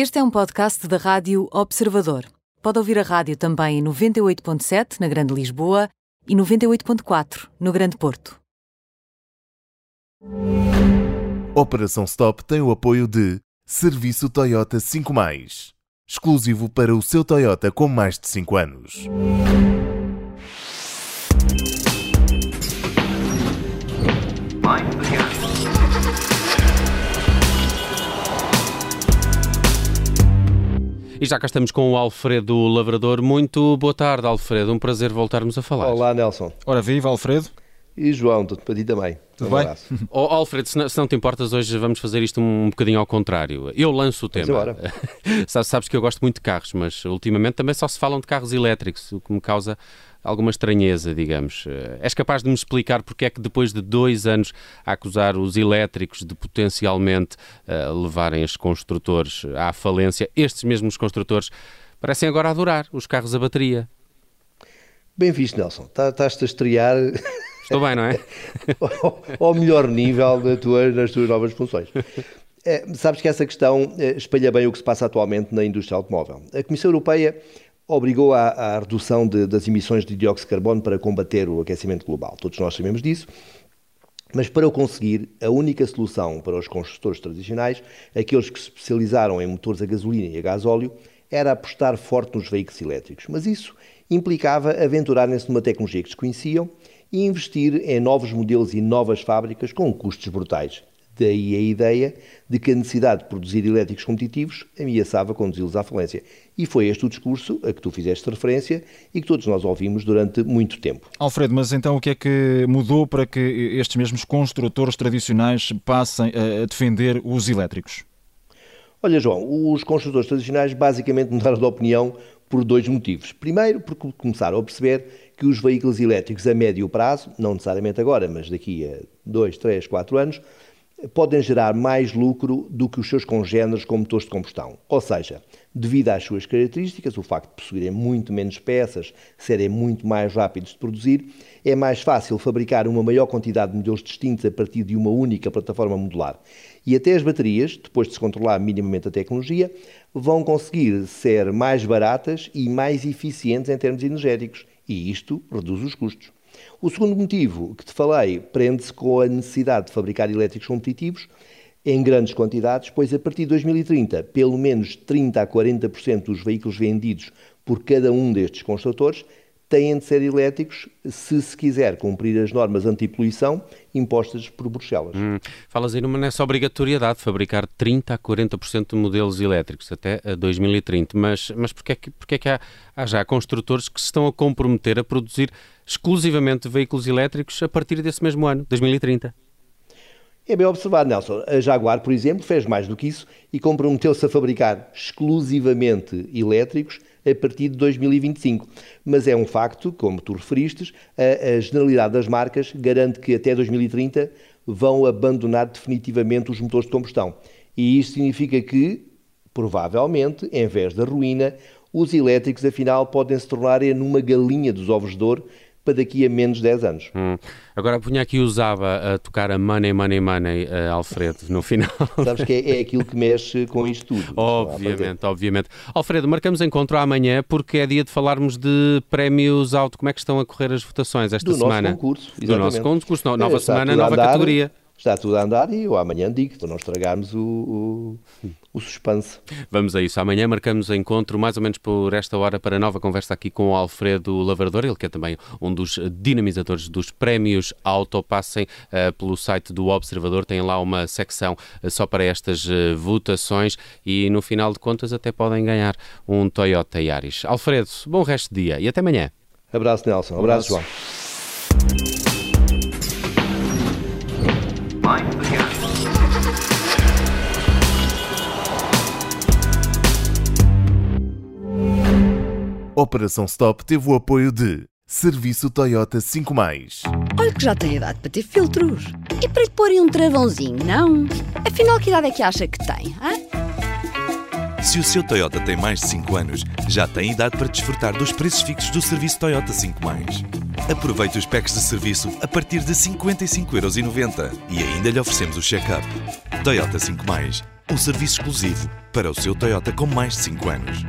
Este é um podcast da Rádio Observador. Pode ouvir a rádio também em 98.7 na Grande Lisboa e 98.4 no Grande Porto. Operação Stop tem o apoio de Serviço Toyota 5 Mais, exclusivo para o seu Toyota com mais de 5 anos. E já cá estamos com o Alfredo Lavrador. Muito boa tarde, Alfredo. Um prazer voltarmos a falar. Olá, Nelson. Ora, viva, Alfredo. E João, tudo para ti também. Tudo um bem? Oh, Alfredo, se não, se não, te importas, hoje vamos fazer isto um bocadinho ao contrário. Eu lanço o tema. Sabes que eu gosto muito de carros, mas ultimamente também só se falam de carros elétricos, o que me causa alguma estranheza, digamos. Eh, és capaz de me explicar porque é que depois de dois anos a acusar os elétricos de potencialmente uh, levarem os construtores à falência, estes mesmos construtores parecem agora adorar os carros a bateria? Bem visto, Nelson. Tá, estás-te a estrear... Estou bem, não é? ao melhor nível das tuas, nas tuas novas funções. É, sabes que essa questão eh, espelha bem o que se passa atualmente na indústria automóvel. A Comissão Europeia obrigou à, à redução de, das emissões de dióxido de carbono para combater o aquecimento global. Todos nós sabemos disso. Mas para o conseguir, a única solução para os construtores tradicionais, aqueles que se especializaram em motores a gasolina e a gasóleo, era apostar forte nos veículos elétricos. Mas isso implicava aventurarem-se numa tecnologia que desconheciam e investir em novos modelos e novas fábricas com custos brutais. Daí a ideia de que a necessidade de produzir elétricos competitivos ameaçava conduzi-los à falência. E foi este o discurso a que tu fizeste referência e que todos nós ouvimos durante muito tempo. Alfredo, mas então o que é que mudou para que estes mesmos construtores tradicionais passem a defender os elétricos? Olha, João, os construtores tradicionais basicamente mudaram de opinião por dois motivos. Primeiro, porque começaram a perceber que os veículos elétricos a médio prazo, não necessariamente agora, mas daqui a dois, três, quatro anos, podem gerar mais lucro do que os seus congêneres com motores de combustão. Ou seja, devido às suas características, o facto de possuírem muito menos peças, serem muito mais rápidos de produzir, é mais fácil fabricar uma maior quantidade de modelos distintos a partir de uma única plataforma modular. E até as baterias, depois de se controlar minimamente a tecnologia, vão conseguir ser mais baratas e mais eficientes em termos energéticos. E isto reduz os custos. O segundo motivo que te falei prende-se com a necessidade de fabricar elétricos competitivos em grandes quantidades, pois a partir de 2030, pelo menos 30 a 40% dos veículos vendidos por cada um destes construtores têm de ser elétricos se se quiser cumprir as normas anti-poluição impostas por Bruxelas. Hum, falas aí nessa obrigatoriedade de fabricar 30 a 40% de modelos elétricos até 2030, mas, mas porquê, é que, porquê é que há, há já construtores que se estão a comprometer a produzir exclusivamente veículos elétricos a partir desse mesmo ano, 2030? É bem observado, Nelson. A Jaguar, por exemplo, fez mais do que isso e comprometeu-se a fabricar exclusivamente elétricos a partir de 2025. Mas é um facto, como tu referiste, a, a generalidade das marcas garante que até 2030 vão abandonar definitivamente os motores de combustão. E isto significa que, provavelmente, em vez da ruína, os elétricos afinal podem se tornar numa galinha dos ovos de ouro para daqui a menos 10 anos. Hum. Agora punha aqui usava a tocar a Money, Money, Money, uh, Alfredo, no final. Sabes que é, é, aquilo que mexe com isto tudo. Obviamente, obviamente. Alfredo, marcamos encontro amanhã porque é dia de falarmos de prémios auto. Como é que estão a correr as votações esta Do semana? Nosso concurso, exatamente. Do nosso concurso, nova é, semana, nova categoria está tudo a andar e eu amanhã digo, para não estragarmos o, o, o, suspense. Vamos a isso. Amanhã marcamos encontro mais ou menos por esta hora para nova conversa aqui com o Alfredo Lavrador, ele que é também um dos dinamizadores dos prémios Auto. Passem uh, pelo site do Observador, tem lá uma secção uh, só para estas uh, votações e no final de contas até podem ganhar um Toyota Yaris. Alfredo, bom resto de dia e até amanhã. Abraço, Nelson. Um abraço, João. Operação Stop teve o apoio de Serviço Toyota 5 Mais. Olha que já tem idade para ter filtros. E para lhe porem um travãozinho, não? Afinal, que idade é que acha que tem? Hein? Se o seu Toyota tem mais de 5 anos, já tem idade para desfrutar dos preços fixos do serviço Toyota 5 Mais. Aproveite os packs de serviço a partir de 55,90€ e ainda lhe oferecemos o check-up. Toyota 5 Mais um serviço exclusivo para o seu Toyota com mais de 5 anos.